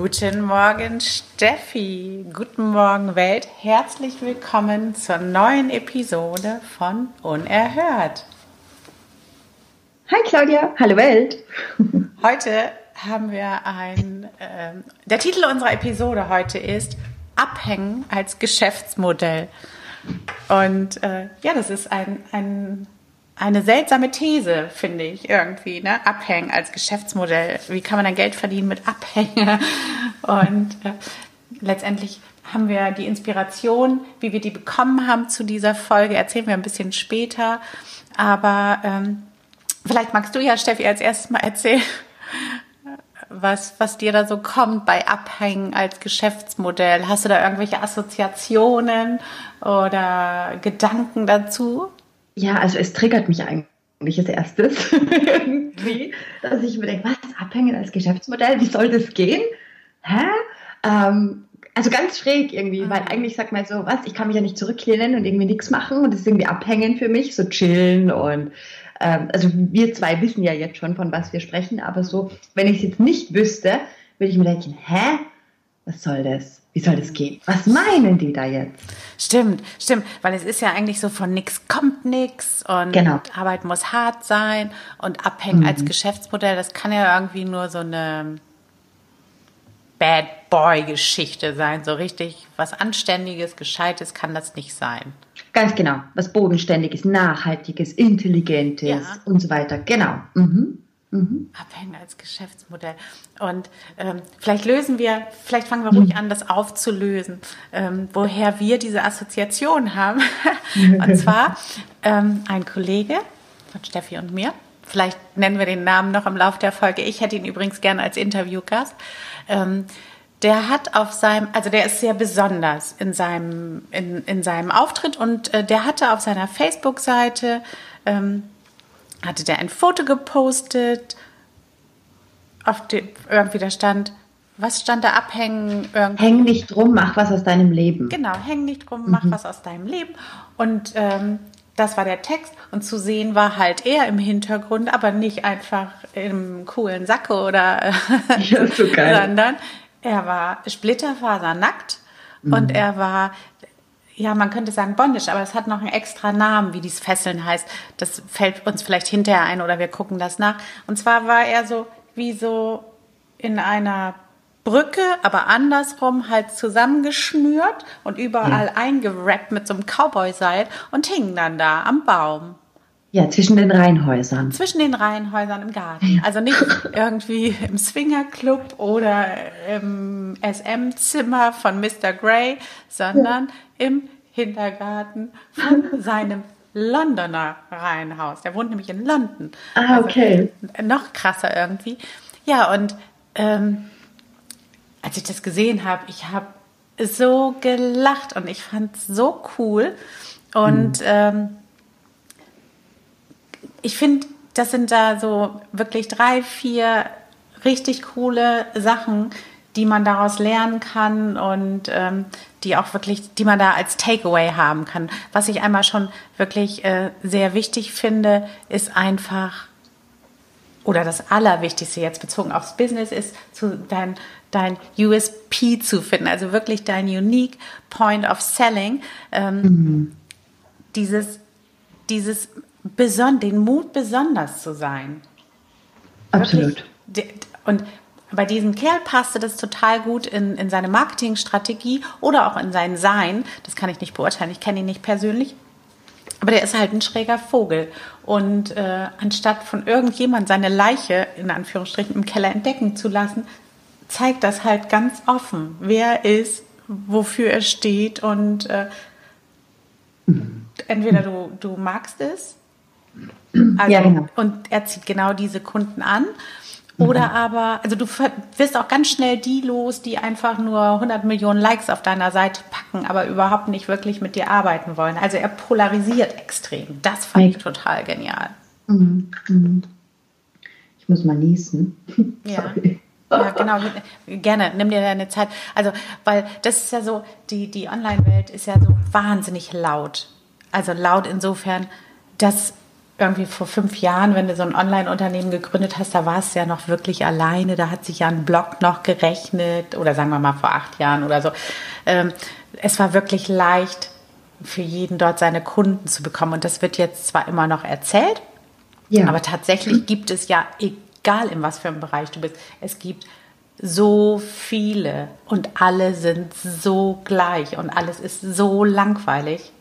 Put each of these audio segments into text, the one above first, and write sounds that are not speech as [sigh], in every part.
Guten Morgen, Steffi. Guten Morgen, Welt. Herzlich willkommen zur neuen Episode von Unerhört. Hi, Claudia. Hallo, Welt. [laughs] Heute haben wir ein. Äh, der Titel unserer Episode heute ist Abhängen als Geschäftsmodell. Und äh, ja, das ist ein, ein eine seltsame These, finde ich irgendwie, ne? Abhängen als Geschäftsmodell. Wie kann man dann Geld verdienen mit Abhängen? [laughs] Und äh, letztendlich haben wir die Inspiration, wie wir die bekommen haben zu dieser Folge, erzählen wir ein bisschen später. Aber ähm, vielleicht magst du ja, Steffi, als erstes mal erzählen, [laughs] was, was dir da so kommt bei Abhängen als Geschäftsmodell. Hast du da irgendwelche Assoziationen oder Gedanken dazu? Ja, also es triggert mich eigentlich als erstes [laughs] irgendwie, dass ich mir denke, was, abhängen als Geschäftsmodell, wie soll das gehen? Hä? Ähm, also ganz schräg irgendwie, mhm. weil eigentlich sagt man so, was, ich kann mich ja nicht zurücklehnen und irgendwie nichts machen und das ist irgendwie abhängen für mich, so chillen und ähm, also wir zwei wissen ja jetzt schon, von was wir sprechen, aber so, wenn ich es jetzt nicht wüsste, würde ich mir denken, hä? Was soll das? Wie soll das gehen? Was meinen die da jetzt? Stimmt, stimmt, weil es ist ja eigentlich so von nix kommt nix und genau. Arbeit muss hart sein und abhängen mhm. als Geschäftsmodell, das kann ja irgendwie nur so eine Bad Boy Geschichte sein, so richtig was anständiges, gescheites kann das nicht sein. Ganz genau, was bodenständiges, nachhaltiges, intelligentes ja. und so weiter. Genau. Mhm. Mhm. Abhängen als Geschäftsmodell. Und ähm, vielleicht lösen wir, vielleicht fangen wir ruhig mhm. an, das aufzulösen, ähm, woher wir diese Assoziation haben. [laughs] und zwar ähm, ein Kollege von Steffi und mir. Vielleicht nennen wir den Namen noch im Laufe der Folge. Ich hätte ihn übrigens gerne als Interviewgast. Ähm, der hat auf seinem, also der ist sehr besonders in seinem, in, in seinem Auftritt und äh, der hatte auf seiner Facebook-Seite ähm, hatte der ein Foto gepostet, auf dem irgendwie da stand, was stand da abhängen? Häng nicht drum, mach was aus deinem Leben. Genau, häng nicht drum, mach mhm. was aus deinem Leben. Und ähm, das war der Text. Und zu sehen war halt er im Hintergrund, aber nicht einfach im coolen Sacko oder, [laughs] ja, so geil. [laughs] sondern er war splitterfasernackt mhm. und er war ja, man könnte sagen Bondage, aber es hat noch einen extra Namen, wie dies Fesseln heißt. Das fällt uns vielleicht hinterher ein oder wir gucken das nach. Und zwar war er so wie so in einer Brücke, aber andersrum halt zusammengeschnürt und überall ja. eingerappt mit so einem Cowboy-Seil und hing dann da am Baum. Ja, zwischen den Reihenhäusern. Zwischen den Reihenhäusern im Garten. Also nicht [laughs] irgendwie im Swingerclub oder im SM-Zimmer von Mr. Grey, sondern ja. im Hintergarten von [laughs] seinem Londoner Reihenhaus. Der wohnt nämlich in London. Ah, also okay. Also noch krasser irgendwie. Ja, und ähm, als ich das gesehen habe, ich habe so gelacht und ich fand es so cool. Und mhm. ähm, ich finde, das sind da so wirklich drei, vier richtig coole Sachen, die man daraus lernen kann und ähm, die auch wirklich, die man da als Takeaway haben kann. Was ich einmal schon wirklich äh, sehr wichtig finde, ist einfach, oder das Allerwichtigste jetzt bezogen aufs Business ist, zu dein, dein USP zu finden, also wirklich dein Unique Point of Selling. Ähm, mhm. Dieses, dieses beson den Mut, besonders zu sein. Absolut. Wirklich, und bei diesem Kerl passte das total gut in, in seine Marketingstrategie oder auch in sein Sein. Das kann ich nicht beurteilen, ich kenne ihn nicht persönlich. Aber der ist halt ein schräger Vogel. Und äh, anstatt von irgendjemand seine Leiche in Anführungsstrichen im Keller entdecken zu lassen, zeigt das halt ganz offen, wer er ist, wofür er steht. Und äh, mhm. entweder du, du magst es also, ja, genau. Und er zieht genau diese Kunden an. Oder mhm. aber, also du wirst auch ganz schnell die los, die einfach nur 100 Millionen Likes auf deiner Seite packen, aber überhaupt nicht wirklich mit dir arbeiten wollen. Also er polarisiert extrem. Das fand ich total genial. Mhm. Mhm. Ich muss mal niesen. Ja. [laughs] Ja, genau. Gerne. Nimm dir deine Zeit. Also, weil das ist ja so, die, die Online-Welt ist ja so wahnsinnig laut. Also laut insofern, dass irgendwie vor fünf Jahren, wenn du so ein Online-Unternehmen gegründet hast, da warst du ja noch wirklich alleine. Da hat sich ja ein Blog noch gerechnet oder sagen wir mal vor acht Jahren oder so. Ähm, es war wirklich leicht für jeden dort seine Kunden zu bekommen. Und das wird jetzt zwar immer noch erzählt, ja. aber tatsächlich gibt es ja, egal in was für einem Bereich du bist, es gibt so viele und alle sind so gleich und alles ist so langweilig.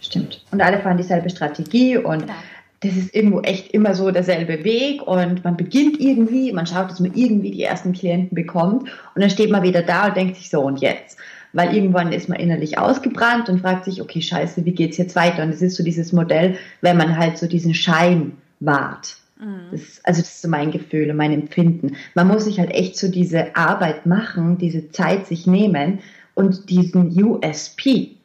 Stimmt. Und alle fahren dieselbe Strategie und genau. das ist irgendwo echt immer so derselbe Weg und man beginnt irgendwie, man schaut, dass man irgendwie die ersten Klienten bekommt und dann steht man wieder da und denkt sich so und jetzt. Weil irgendwann ist man innerlich ausgebrannt und fragt sich, okay, scheiße, wie geht's jetzt weiter? Und es ist so dieses Modell, wenn man halt so diesen Schein wahrt. Mhm. Das, also das ist so mein Gefühl und mein Empfinden. Man muss sich halt echt so diese Arbeit machen, diese Zeit sich nehmen und diesen USP,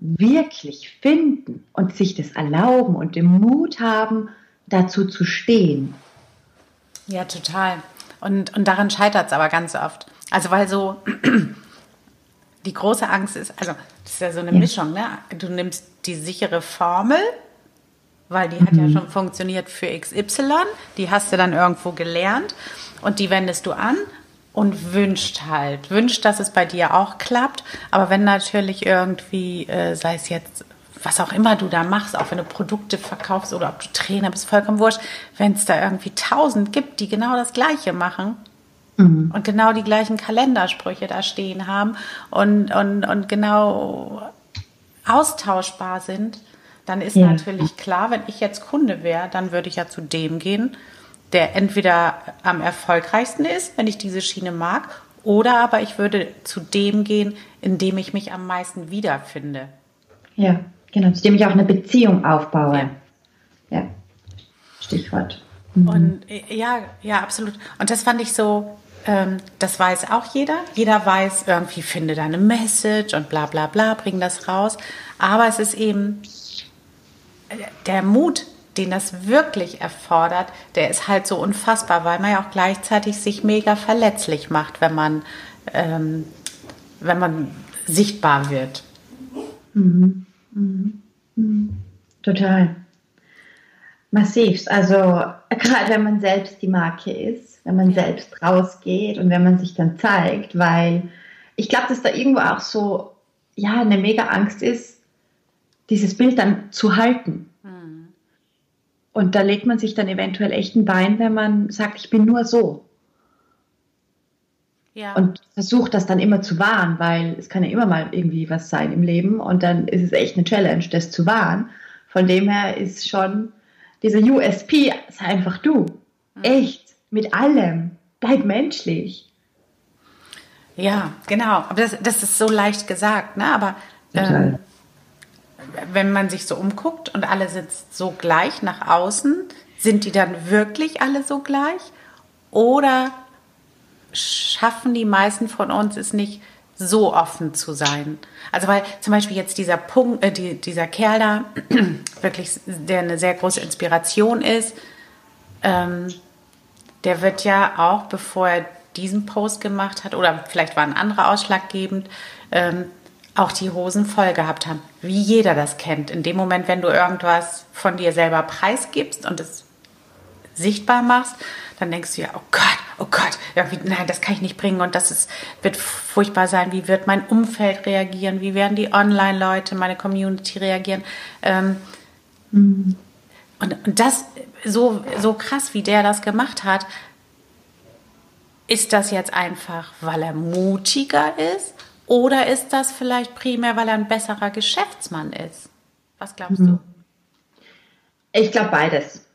wirklich finden und sich das erlauben und den Mut haben, dazu zu stehen. Ja, total. Und, und daran scheitert es aber ganz oft. Also weil so [clears throat] die große Angst ist, also das ist ja so eine ja. Mischung, ne? Du nimmst die sichere Formel, weil die mhm. hat ja mhm. schon funktioniert für XY, die hast du dann irgendwo gelernt und die wendest du an und wünscht halt, wünscht, dass es bei dir auch klappt. Aber wenn natürlich irgendwie, äh, sei es jetzt, was auch immer du da machst, auch wenn du Produkte verkaufst oder ob du Trainer bist, vollkommen wurscht, wenn es da irgendwie tausend gibt, die genau das Gleiche machen mhm. und genau die gleichen Kalendersprüche da stehen haben und, und, und genau austauschbar sind, dann ist ja. natürlich klar, wenn ich jetzt Kunde wäre, dann würde ich ja zu dem gehen, der entweder am erfolgreichsten ist, wenn ich diese Schiene mag, oder aber ich würde zu dem gehen, in dem ich mich am meisten wiederfinde. Ja, genau, zu dem ich auch eine Beziehung aufbaue. Ja, ja. Stichwort. Mhm. Und ja, ja, absolut. Und das fand ich so, ähm, das weiß auch jeder. Jeder weiß, irgendwie finde deine Message und bla bla bla, bring das raus. Aber es ist eben der Mut, den das wirklich erfordert, der ist halt so unfassbar, weil man ja auch gleichzeitig sich mega verletzlich macht, wenn man, ähm, wenn man sichtbar wird. Mhm. Mhm. Mhm. Total. Massivst. Also [laughs] gerade wenn man selbst die Marke ist, wenn man selbst rausgeht und wenn man sich dann zeigt, weil ich glaube, dass da irgendwo auch so ja eine mega Angst ist, dieses Bild dann zu halten. Und da legt man sich dann eventuell echt ein Bein, wenn man sagt, ich bin nur so. Ja. Und versucht das dann immer zu wahren, weil es kann ja immer mal irgendwie was sein im Leben und dann ist es echt eine Challenge, das zu wahren. Von dem her ist schon dieser USP, sei einfach du. Mhm. Echt, mit allem. Bleib menschlich. Ja, genau. Aber das, das ist so leicht gesagt, ne? Aber ähm, wenn man sich so umguckt und alle sind so gleich nach außen, sind die dann wirklich alle so gleich? Oder schaffen die meisten von uns es nicht, so offen zu sein? Also weil zum Beispiel jetzt dieser Punkt, äh, die, dieser Kerl da, [clears throat] wirklich, der eine sehr große Inspiration ist, ähm, der wird ja auch, bevor er diesen Post gemacht hat, oder vielleicht war ein anderer ausschlaggebend, ähm, auch die Hosen voll gehabt haben. Wie jeder das kennt. In dem Moment, wenn du irgendwas von dir selber preisgibst und es sichtbar machst, dann denkst du ja, oh Gott, oh Gott, irgendwie, nein, das kann ich nicht bringen und das ist, wird furchtbar sein. Wie wird mein Umfeld reagieren? Wie werden die Online-Leute, meine Community reagieren? Ähm, mhm. und, und das, so, so krass, wie der das gemacht hat, ist das jetzt einfach, weil er mutiger ist oder ist das vielleicht primär, weil er ein besserer Geschäftsmann ist? Was glaubst mhm. du? Ich glaube beides.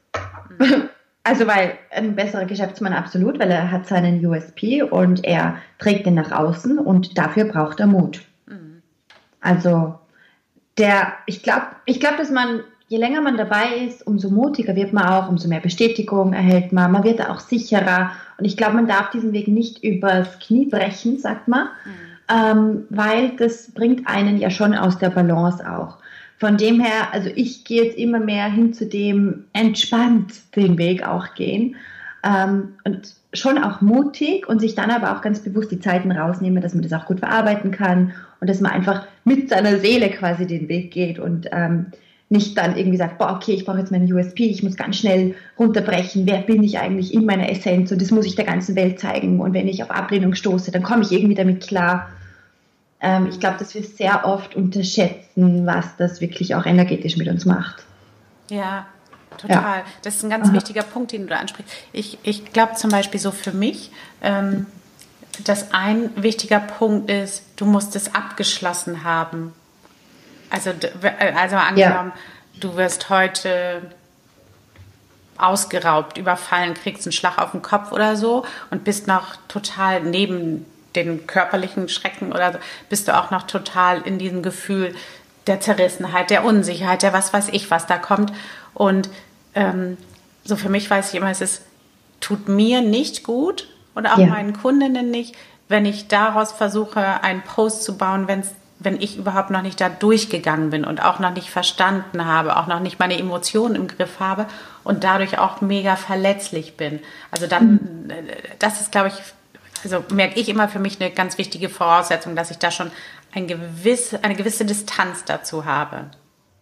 Mhm. Also weil ein besserer Geschäftsmann absolut, weil er hat seinen USP und er trägt den nach außen und dafür braucht er Mut. Mhm. Also der, ich glaube, ich glaube, dass man je länger man dabei ist, umso mutiger wird man auch, umso mehr Bestätigung erhält man, man wird auch sicherer. Und ich glaube, man darf diesen Weg nicht übers Knie brechen, sagt man, mhm. Ähm, weil das bringt einen ja schon aus der Balance auch. Von dem her, also ich gehe jetzt immer mehr hin zu dem entspannt den Weg auch gehen. Ähm, und schon auch mutig und sich dann aber auch ganz bewusst die Zeiten rausnehmen, dass man das auch gut verarbeiten kann und dass man einfach mit seiner Seele quasi den Weg geht und ähm, nicht dann irgendwie sagt, boah, okay, ich brauche jetzt meinen USP, ich muss ganz schnell runterbrechen, wer bin ich eigentlich in meiner Essenz? Und das muss ich der ganzen Welt zeigen. Und wenn ich auf Ablehnung stoße, dann komme ich irgendwie damit klar ähm, ich glaube, dass wir sehr oft unterschätzen, was das wirklich auch energetisch mit uns macht. Ja, total. Ja. Das ist ein ganz Aha. wichtiger Punkt, den du da ansprichst. Ich, ich glaube zum Beispiel so für mich, ähm, dass ein wichtiger Punkt ist, du musst es abgeschlossen haben. Also, also angenommen, ja. du wirst heute ausgeraubt, überfallen, kriegst einen Schlag auf den Kopf oder so und bist noch total neben den körperlichen Schrecken oder so, bist du auch noch total in diesem Gefühl der Zerrissenheit, der Unsicherheit, der was weiß ich, was da kommt. Und ähm, so für mich weiß ich immer, es ist, tut mir nicht gut und auch ja. meinen Kundinnen nicht, wenn ich daraus versuche, einen Post zu bauen, wenn's, wenn ich überhaupt noch nicht da durchgegangen bin und auch noch nicht verstanden habe, auch noch nicht meine Emotionen im Griff habe und dadurch auch mega verletzlich bin. Also dann, mhm. das ist, glaube ich, also merke ich immer für mich eine ganz wichtige Voraussetzung, dass ich da schon ein gewiss, eine gewisse Distanz dazu habe.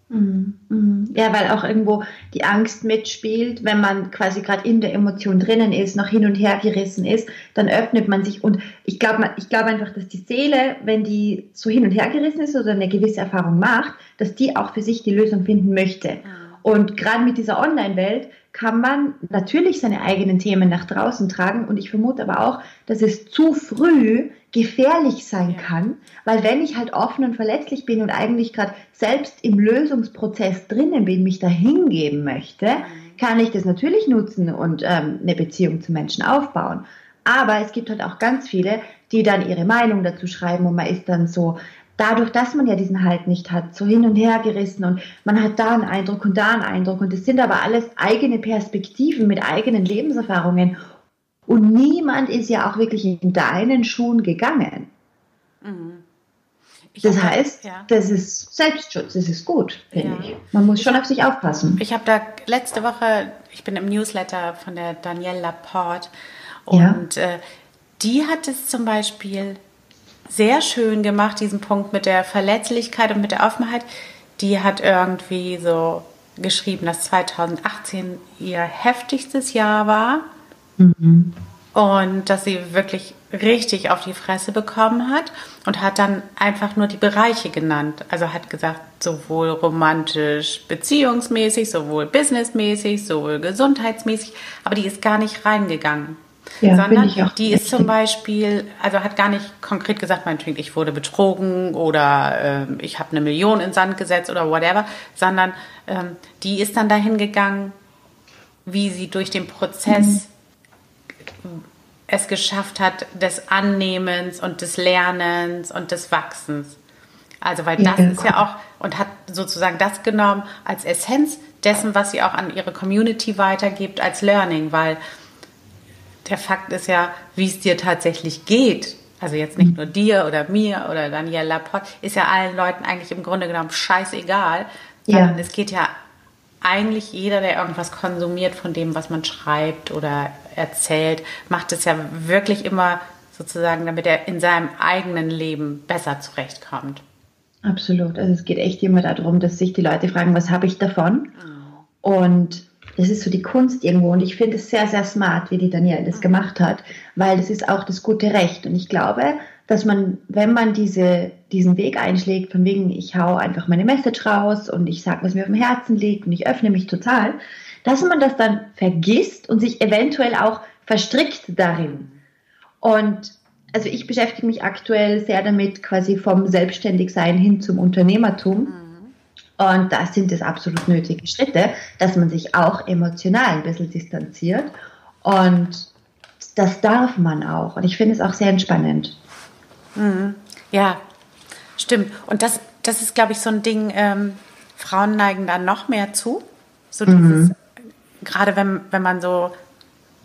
Mhm, mhm. Ja, weil auch irgendwo die Angst mitspielt, wenn man quasi gerade in der Emotion drinnen ist, noch hin und her gerissen ist, dann öffnet man sich und ich glaube ich glaube einfach, dass die Seele, wenn die so hin und her gerissen ist oder eine gewisse Erfahrung macht, dass die auch für sich die Lösung finden möchte. Mhm. Und gerade mit dieser Online-Welt kann man natürlich seine eigenen Themen nach draußen tragen und ich vermute aber auch, dass es zu früh gefährlich sein kann, weil wenn ich halt offen und verletzlich bin und eigentlich gerade selbst im Lösungsprozess drinnen bin, mich da hingeben möchte, mhm. kann ich das natürlich nutzen und ähm, eine Beziehung zu Menschen aufbauen. Aber es gibt halt auch ganz viele, die dann ihre Meinung dazu schreiben und man ist dann so, dadurch, dass man ja diesen Halt nicht hat, so hin und her gerissen und man hat da einen Eindruck und da einen Eindruck und es sind aber alles eigene Perspektiven mit eigenen Lebenserfahrungen und niemand ist ja auch wirklich in deinen Schuhen gegangen. Mhm. Das heißt, ja. das ist Selbstschutz, das ist gut, finde ja. ich. Man muss schon auf sich aufpassen. Ich habe da letzte Woche, ich bin im Newsletter von der Danielle Laporte und ja. äh, die hat es zum Beispiel sehr schön gemacht, diesen Punkt mit der Verletzlichkeit und mit der Offenheit. Die hat irgendwie so geschrieben, dass 2018 ihr heftigstes Jahr war mhm. und dass sie wirklich richtig auf die Fresse bekommen hat und hat dann einfach nur die Bereiche genannt. Also hat gesagt, sowohl romantisch, beziehungsmäßig, sowohl businessmäßig, sowohl gesundheitsmäßig, aber die ist gar nicht reingegangen. Ja, sondern die ist zum Beispiel, also hat gar nicht konkret gesagt, meinetwegen, ich wurde betrogen oder äh, ich habe eine Million in Sand gesetzt oder whatever, sondern ähm, die ist dann dahin gegangen, wie sie durch den Prozess mhm. es geschafft hat, des Annehmens und des Lernens und des Wachsens. Also, weil das ja. ist ja auch, und hat sozusagen das genommen als Essenz dessen, was sie auch an ihre Community weitergibt, als Learning, weil der Fakt ist ja, wie es dir tatsächlich geht. Also jetzt nicht nur dir oder mir oder Danielle Laporte, ist ja allen Leuten eigentlich im Grunde genommen scheißegal. Sondern ja. es geht ja eigentlich jeder, der irgendwas konsumiert von dem, was man schreibt oder erzählt, macht es ja wirklich immer sozusagen, damit er in seinem eigenen Leben besser zurechtkommt. Absolut. Also es geht echt immer darum, dass sich die Leute fragen, was habe ich davon? Mhm. Und das ist so die Kunst irgendwo. Und ich finde es sehr, sehr smart, wie die Danielle das gemacht hat, weil das ist auch das gute Recht. Und ich glaube, dass man, wenn man diese, diesen Weg einschlägt, von wegen, ich hau einfach meine Message raus und ich sage, was mir auf dem Herzen liegt und ich öffne mich total, dass man das dann vergisst und sich eventuell auch verstrickt darin. Und also ich beschäftige mich aktuell sehr damit, quasi vom Selbstständigsein hin zum Unternehmertum. Mhm und das sind es absolut nötige Schritte, dass man sich auch emotional ein bisschen distanziert. Und das darf man auch. Und ich finde es auch sehr entspannend. Mhm. Ja, stimmt. Und das, das ist, glaube ich, so ein Ding, ähm, Frauen neigen da noch mehr zu. So dieses, mhm. gerade wenn, wenn man so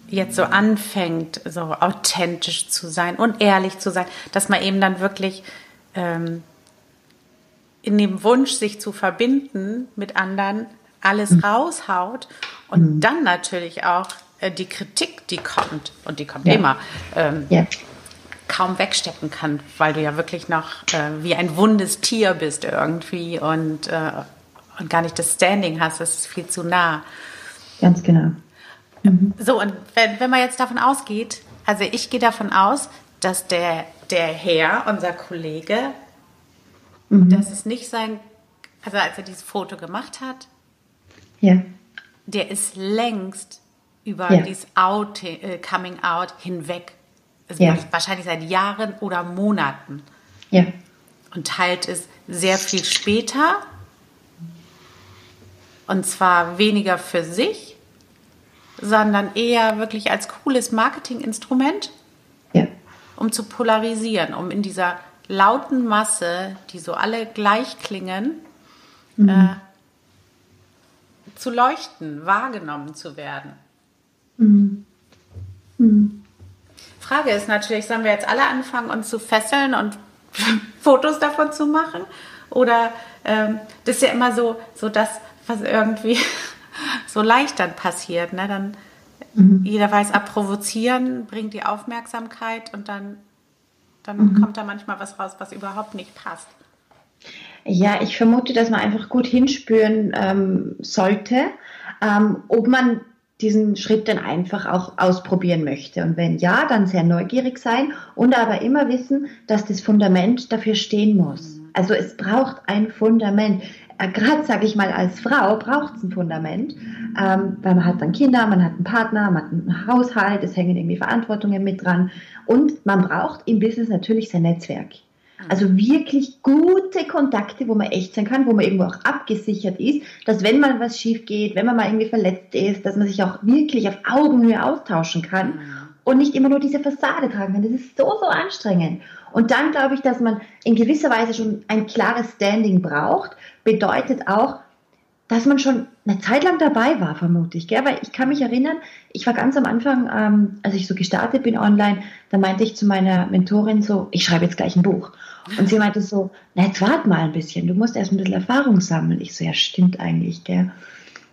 jetzt so anfängt, so authentisch zu sein und ehrlich zu sein, dass man eben dann wirklich ähm, in dem Wunsch, sich zu verbinden mit anderen, alles mhm. raushaut und mhm. dann natürlich auch äh, die Kritik, die kommt, und die kommt ja. immer, ähm, ja. kaum wegstecken kann, weil du ja wirklich noch äh, wie ein wundes Tier bist irgendwie und, äh, und gar nicht das Standing hast, das ist viel zu nah. Ganz genau. Mhm. So, und wenn, wenn man jetzt davon ausgeht, also ich gehe davon aus, dass der, der Herr, unser Kollege, mhm. dass es nicht sein, also als er dieses Foto gemacht hat, ja. der ist längst über ja. dieses Out, äh, Coming Out hinweg. Also ja. Wahrscheinlich seit Jahren oder Monaten. Ja. Und teilt es sehr viel später. Und zwar weniger für sich, sondern eher wirklich als cooles Marketinginstrument, ja. um zu polarisieren, um in dieser lauten Masse, die so alle gleich klingen, mhm. äh, zu leuchten, wahrgenommen zu werden. Mhm. Mhm. Frage ist natürlich, sollen wir jetzt alle anfangen, uns zu fesseln und [laughs] Fotos davon zu machen? Oder ähm, das ist ja immer so, so das, was irgendwie [laughs] so leicht dann passiert. Ne? Dann mhm. jeder weiß, ab provozieren bringt die Aufmerksamkeit und dann, dann mhm. kommt da manchmal was raus, was überhaupt nicht passt. Ja, ich vermute, dass man einfach gut hinspüren ähm, sollte, ähm, ob man diesen Schritt dann einfach auch ausprobieren möchte. Und wenn ja, dann sehr neugierig sein und aber immer wissen, dass das Fundament dafür stehen muss. Also es braucht ein Fundament. Äh, Gerade sage ich mal als Frau braucht es ein Fundament, ähm, weil man hat dann Kinder, man hat einen Partner, man hat einen Haushalt, es hängen irgendwie Verantwortungen mit dran und man braucht im Business natürlich sein Netzwerk. Also wirklich gute Kontakte, wo man echt sein kann, wo man irgendwo auch abgesichert ist, dass wenn mal was schief geht, wenn man mal irgendwie verletzt ist, dass man sich auch wirklich auf Augenhöhe austauschen kann und nicht immer nur diese Fassade tragen kann. Das ist so, so anstrengend. Und dann glaube ich, dass man in gewisser Weise schon ein klares Standing braucht, bedeutet auch, dass man schon eine Zeit lang dabei war, vermute ich. Gell? Weil ich kann mich erinnern, ich war ganz am Anfang, ähm, als ich so gestartet bin online, da meinte ich zu meiner Mentorin so, ich schreibe jetzt gleich ein Buch. Und sie meinte so, na jetzt wart mal ein bisschen, du musst erst ein bisschen Erfahrung sammeln. Ich so, ja stimmt eigentlich. Gell?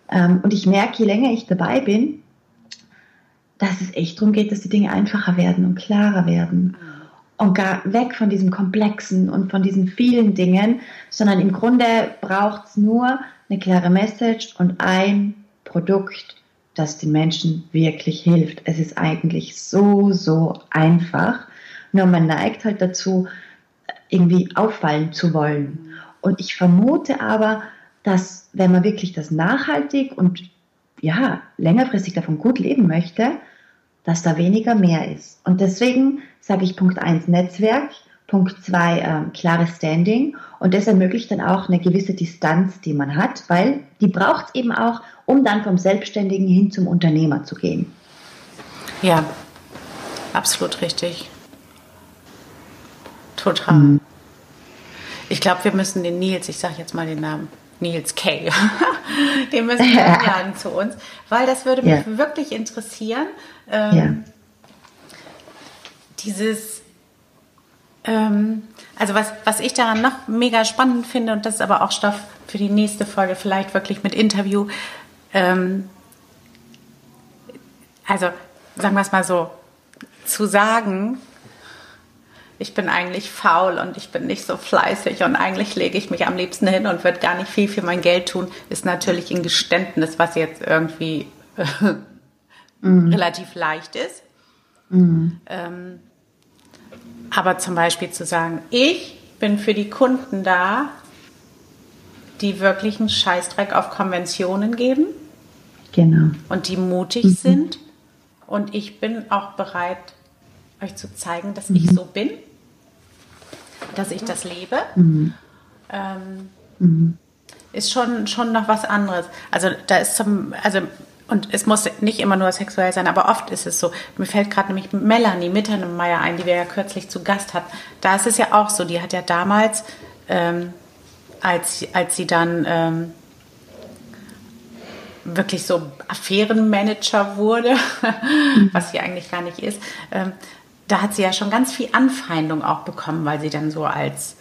Ähm, und ich merke, je länger ich dabei bin, dass es echt darum geht, dass die Dinge einfacher werden und klarer werden. Und gar weg von diesem Komplexen und von diesen vielen Dingen, sondern im Grunde braucht es nur eine klare Message und ein Produkt, das den Menschen wirklich hilft. Es ist eigentlich so, so einfach. Nur man neigt halt dazu, irgendwie auffallen zu wollen. Und ich vermute aber, dass wenn man wirklich das nachhaltig und ja, längerfristig davon gut leben möchte, dass da weniger mehr ist. Und deswegen sage ich Punkt 1 Netzwerk, Punkt zwei, äh, klares Standing. Und das ermöglicht dann auch eine gewisse Distanz, die man hat, weil die braucht es eben auch, um dann vom Selbstständigen hin zum Unternehmer zu gehen. Ja, absolut richtig. Total. Mhm. Ich glaube, wir müssen den Nils, ich sage jetzt mal den Namen, Nils Kay, [laughs] den müssen wir [laughs] einladen zu uns, weil das würde mich ja. wirklich interessieren. Ähm, ja. Dieses ähm, also was, was ich daran noch mega spannend finde, und das ist aber auch Stoff für die nächste Folge, vielleicht wirklich mit Interview. Ähm, also sagen wir es mal so, zu sagen, ich bin eigentlich faul und ich bin nicht so fleißig und eigentlich lege ich mich am liebsten hin und würde gar nicht viel für mein Geld tun, ist natürlich ein Geständnis, was jetzt irgendwie äh, mm. relativ leicht ist. Mm. Ähm, aber zum Beispiel zu sagen, ich bin für die Kunden da, die wirklich einen Scheißdreck auf Konventionen geben. Genau. Und die mutig mhm. sind. Und ich bin auch bereit, euch zu zeigen, dass mhm. ich so bin, dass ich das lebe. Mhm. Ähm, mhm. ist schon, schon noch was anderes. Also da ist zum, also und es muss nicht immer nur sexuell sein, aber oft ist es so. Mir fällt gerade nämlich Melanie Mittermeier ein, die wir ja kürzlich zu Gast hatten. Da ist es ja auch so, die hat ja damals ähm, als, als sie dann ähm, wirklich so Affärenmanager wurde, [laughs] was sie eigentlich gar nicht ist, ähm, da hat sie ja schon ganz viel Anfeindung auch bekommen, weil sie dann so als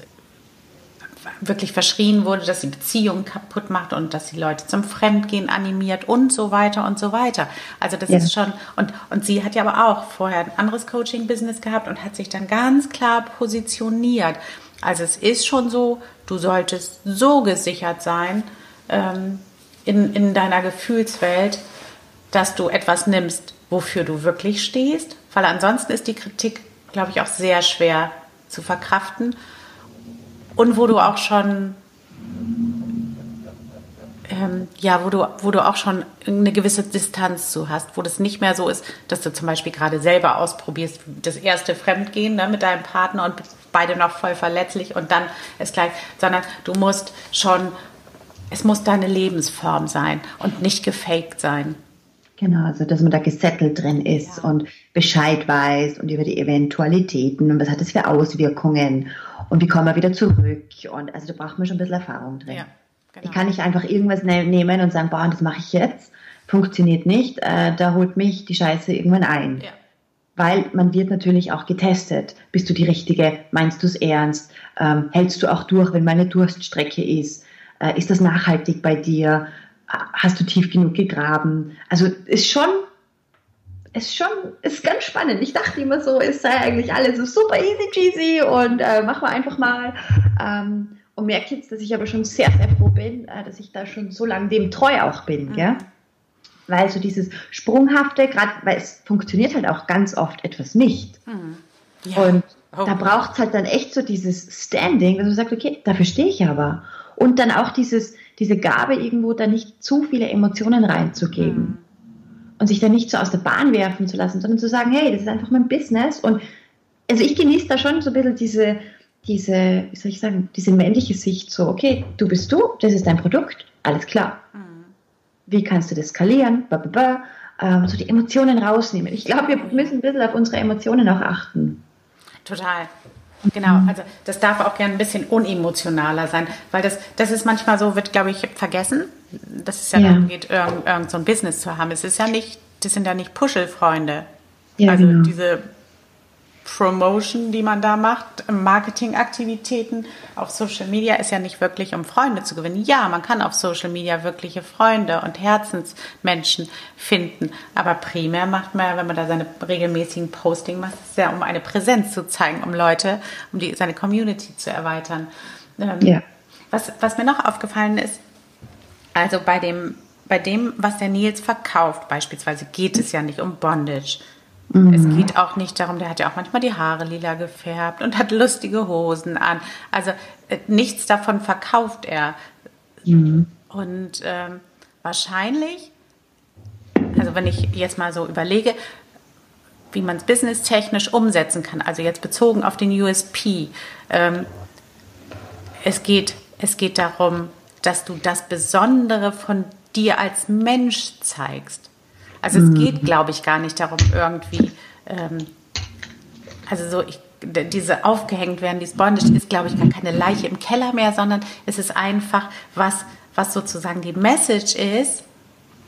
wirklich verschrien wurde, dass sie Beziehungen kaputt macht und dass sie Leute zum Fremdgehen animiert und so weiter und so weiter. Also das ja. ist schon, und, und sie hat ja aber auch vorher ein anderes Coaching-Business gehabt und hat sich dann ganz klar positioniert. Also es ist schon so, du solltest so gesichert sein, ähm, in, in deiner Gefühlswelt, dass du etwas nimmst, wofür du wirklich stehst, weil ansonsten ist die Kritik, glaube ich, auch sehr schwer zu verkraften und wo du auch schon ähm, ja, wo du, wo du auch schon eine gewisse Distanz zu hast, wo das nicht mehr so ist, dass du zum Beispiel gerade selber ausprobierst, das erste Fremdgehen ne, mit deinem Partner und beide noch voll verletzlich und dann ist gleich, sondern du musst schon es muss deine Lebensform sein und nicht gefaked sein. Genau, also dass man da gesettelt drin ist ja. und Bescheid weiß und über die Eventualitäten und was hat das für Auswirkungen und wie kommen wir wieder zurück. Und also da braucht man schon ein bisschen Erfahrung drin. Ja, genau. Ich kann nicht einfach irgendwas ne nehmen und sagen, boah, das mache ich jetzt. Funktioniert nicht, äh, da holt mich die Scheiße irgendwann ein. Ja. Weil man wird natürlich auch getestet. Bist du die Richtige? Meinst du es ernst? Ähm, hältst du auch durch, wenn meine Durststrecke ist? Äh, ist das nachhaltig bei dir? Hast du tief genug gegraben? Also ist schon, ist schon, ist ganz spannend. Ich dachte immer so, es sei eigentlich alles so super easy cheesy und äh, machen wir einfach mal. Ähm, und merke jetzt, dass ich aber schon sehr, sehr froh bin, äh, dass ich da schon so lange dem treu auch bin. Mhm. Gell? Weil so dieses Sprunghafte, gerade weil es funktioniert halt auch ganz oft etwas nicht. Mhm. Ja. Und oh. da braucht es halt dann echt so dieses Standing, dass man sagt, okay, dafür stehe ich aber. Und dann auch dieses, diese Gabe irgendwo da nicht zu viele Emotionen reinzugeben. Mhm. Und sich da nicht so aus der Bahn werfen zu lassen, sondern zu sagen, hey, das ist einfach mein Business. Und also ich genieße da schon so ein bisschen diese, diese, wie soll ich sagen, diese männliche Sicht, so, okay, du bist du, das ist dein Produkt, alles klar. Mhm. Wie kannst du das skalieren? Ba, ba, ba. Ähm, so die Emotionen rausnehmen. Ich glaube, wir müssen ein bisschen auf unsere Emotionen auch achten. Total. Genau, mhm. also das darf auch gerne ein bisschen unemotionaler sein, weil das, das ist manchmal so, wird, glaube ich, vergessen, dass es ja, ja. darum geht, irgend, irgend so ein Business zu haben. Es ist ja nicht, das sind ja nicht Puschelfreunde. Ja, also genau. diese Promotion, die man da macht, Marketingaktivitäten auf Social Media ist ja nicht wirklich, um Freunde zu gewinnen. Ja, man kann auf Social Media wirkliche Freunde und Herzensmenschen finden. Aber primär macht man, wenn man da seine regelmäßigen Posting macht, ist ja, um eine Präsenz zu zeigen, um Leute, um die, seine Community zu erweitern. Ähm, ja. was, was mir noch aufgefallen ist, also bei dem, bei dem, was der Nils verkauft, beispielsweise geht es ja nicht um Bondage Mhm. Es geht auch nicht darum, der hat ja auch manchmal die Haare lila gefärbt und hat lustige Hosen an. Also äh, nichts davon verkauft er. Mhm. Und ähm, wahrscheinlich, also wenn ich jetzt mal so überlege, wie man es businesstechnisch umsetzen kann, also jetzt bezogen auf den USP, ähm, es, geht, es geht darum, dass du das Besondere von dir als Mensch zeigst. Also es geht, mhm. glaube ich, gar nicht darum, irgendwie, ähm, also so, ich, diese aufgehängt werden, dieses Bondage ist, glaube ich, gar keine Leiche im Keller mehr, sondern es ist einfach was, was sozusagen die Message ist.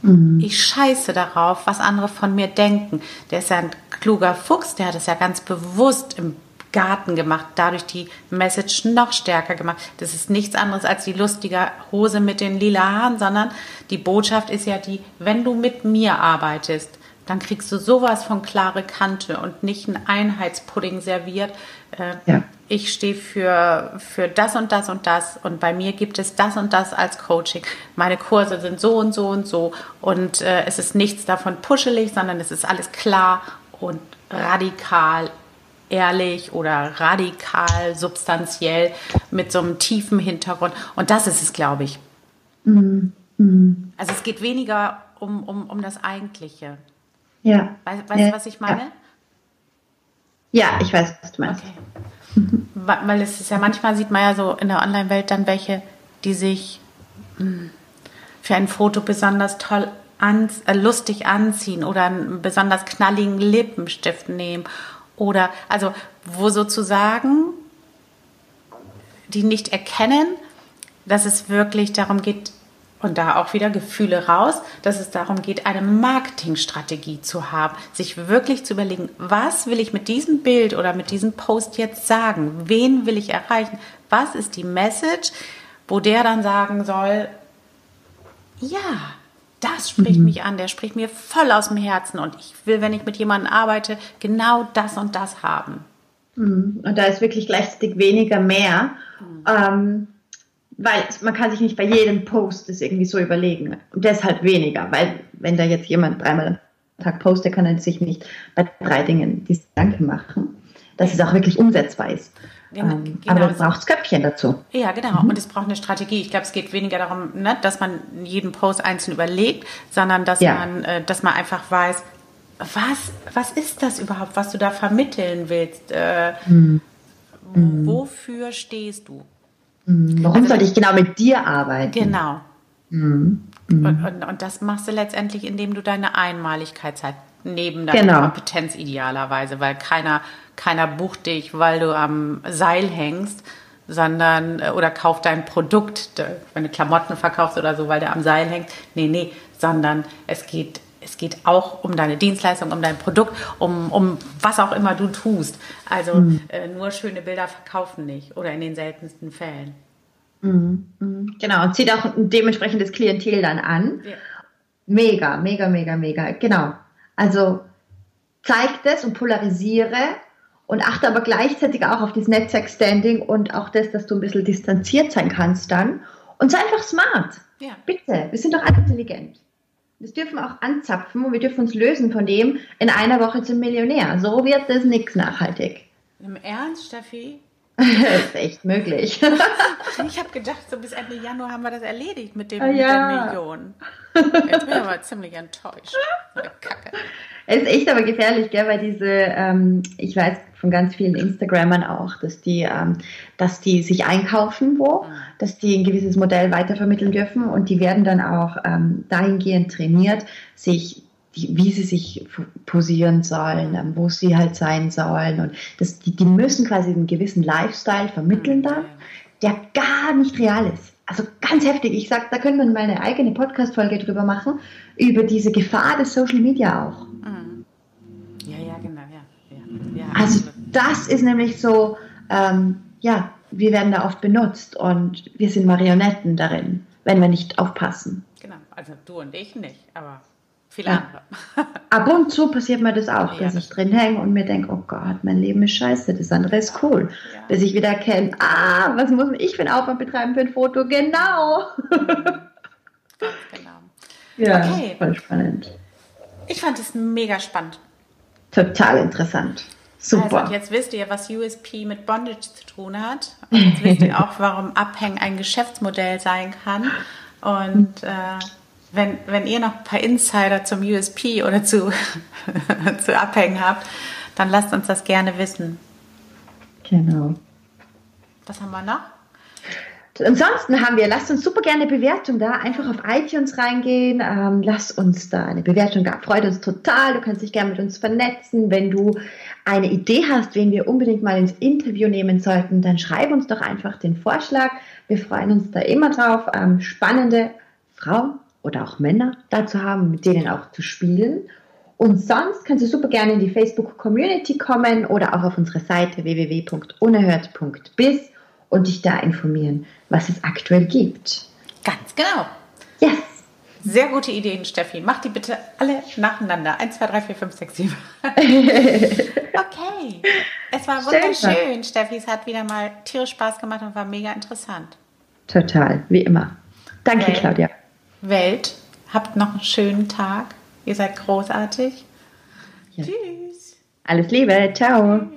Mhm. Ich scheiße darauf, was andere von mir denken. Der ist ja ein kluger Fuchs, der hat es ja ganz bewusst im Garten gemacht, dadurch die Message noch stärker gemacht. Das ist nichts anderes als die lustige Hose mit den lila Haaren, sondern die Botschaft ist ja die, wenn du mit mir arbeitest, dann kriegst du sowas von klare Kante und nicht ein Einheitspudding serviert. Äh, ja. Ich stehe für, für das und das und das und bei mir gibt es das und das als Coaching. Meine Kurse sind so und so und so und äh, es ist nichts davon puschelig, sondern es ist alles klar und radikal ehrlich oder radikal, substanziell mit so einem tiefen Hintergrund. Und das ist es, glaube ich. Mhm. Mhm. Also es geht weniger um, um, um das Eigentliche. Ja. Weißt du, ja. was ich meine? Ja. ja, ich weiß, was du meinst. Okay. Weil es ist ja manchmal sieht man ja so in der Online-Welt dann welche, die sich hm, für ein Foto besonders toll an, äh, lustig anziehen oder einen besonders knalligen Lippenstift nehmen oder also wo sozusagen die nicht erkennen, dass es wirklich darum geht, und da auch wieder Gefühle raus, dass es darum geht, eine Marketingstrategie zu haben, sich wirklich zu überlegen, was will ich mit diesem Bild oder mit diesem Post jetzt sagen? Wen will ich erreichen? Was ist die Message, wo der dann sagen soll, ja, das spricht mhm. mich an, der spricht mir voll aus dem Herzen und ich will, wenn ich mit jemandem arbeite, genau das und das haben. Mhm. Und da ist wirklich gleichzeitig weniger mehr. Mhm. Ähm, weil man kann sich nicht bei jedem Post das irgendwie so überlegen. Und deshalb weniger, weil wenn da jetzt jemand dreimal am Tag postet, kann er sich nicht bei drei Dingen diese Gedanken machen, dass es auch wirklich umsetzbar ist. Genau, aber es braucht Köpfchen dazu. Ja, genau. Mhm. Und es braucht eine Strategie. Ich glaube, es geht weniger darum, ne, dass man jeden Post einzeln überlegt, sondern dass ja. man, äh, dass man einfach weiß, was, was ist das überhaupt, was du da vermitteln willst? Äh, mhm. Wofür stehst du? Mhm. Warum also, sollte ich genau mit dir arbeiten? Genau. Mhm. Mhm. Und, und, und, das machst du letztendlich, indem du deine Einmaligkeit zeigst, neben deiner genau. Kompetenz idealerweise, weil keiner, keiner bucht dich, weil du am Seil hängst, sondern äh, oder kauft dein Produkt, wenn du Klamotten verkaufst oder so, weil der am Seil hängt. Nee, nee, sondern es geht es geht auch um deine Dienstleistung, um dein Produkt, um, um was auch immer du tust. Also mhm. äh, nur schöne Bilder verkaufen nicht oder in den seltensten Fällen. Mhm. Mhm. Genau, und zieht auch ein dementsprechendes Klientel dann an. Ja. Mega, mega, mega, mega. Genau. Also zeig das und polarisiere und achte aber gleichzeitig auch auf das Netzwerk-Standing und auch das, dass du ein bisschen distanziert sein kannst dann. Und sei einfach smart. Ja. Bitte, wir sind doch alle intelligent. Das dürfen wir auch anzapfen und wir dürfen uns lösen von dem in einer Woche zum Millionär. So wird das nichts nachhaltig. Im Ernst, Steffi? Das [laughs] ist echt möglich. [laughs] ich habe gedacht, so bis Ende Januar haben wir das erledigt mit, dem, ja. mit der Million. Jetzt bin ich aber ziemlich enttäuscht. Kacke. Es [laughs] ist echt aber gefährlich, gell, weil diese, ähm, ich weiß von ganz vielen Instagrammern auch, dass die, ähm, dass die sich einkaufen wo, mhm. dass die ein gewisses Modell weitervermitteln dürfen und die werden dann auch ähm, dahingehend trainiert, sich die, wie sie sich posieren sollen, ähm, wo sie halt sein sollen. Und das, die, die müssen quasi einen gewissen Lifestyle vermitteln mhm. dann, der gar nicht real ist. Also ganz heftig. Ich sag, da können wir mal eine eigene Podcast-Folge drüber machen, über diese Gefahr des Social Media auch. Mhm. Ja, ja, genau, ja. ja. ja also das ist nämlich so, ähm, ja, wir werden da oft benutzt und wir sind Marionetten darin, wenn wir nicht aufpassen. Genau, also du und ich nicht, aber viele andere. Ab und zu passiert mir das auch, ja, dass ich drin hänge und mir denke, oh Gott, mein Leben ist scheiße, das andere ist cool. Ja. Bis ich wieder erkenne, ah, was muss ich für einen Aufwand betreiben für ein Foto? Genau. Genau. Ja, okay. voll spannend. Ich fand es mega spannend. Total interessant. Super. Also, und jetzt wisst ihr, was USP mit Bondage zu tun hat. Und jetzt wisst ihr auch, warum Abhängen ein Geschäftsmodell sein kann. Und äh, wenn, wenn ihr noch ein paar Insider zum USP oder zu, [laughs] zu Abhängen habt, dann lasst uns das gerne wissen. Genau. Was haben wir noch? Ansonsten haben wir, lasst uns super gerne eine Bewertung da, einfach auf iTunes reingehen, ähm, lasst uns da eine Bewertung da, freut uns total, du kannst dich gerne mit uns vernetzen, wenn du eine Idee hast, wen wir unbedingt mal ins Interview nehmen sollten, dann schreib uns doch einfach den Vorschlag, wir freuen uns da immer drauf, ähm, spannende Frauen oder auch Männer da zu haben, mit denen auch zu spielen und sonst kannst du super gerne in die Facebook Community kommen oder auch auf unsere Seite www.unerhört.biz und dich da informieren, was es aktuell gibt. Ganz genau. Yes. Sehr gute Ideen, Steffi. Mach die bitte alle nacheinander. 1, 2, 3, 4, 5, 6, 7. okay. Es war wunderschön, Schön. Steffi. Es hat wieder mal tierisch Spaß gemacht und war mega interessant. Total, wie immer. Danke, Welt. Claudia. Welt, habt noch einen schönen Tag. Ihr seid großartig. Ja. Tschüss. Alles Liebe. Ciao.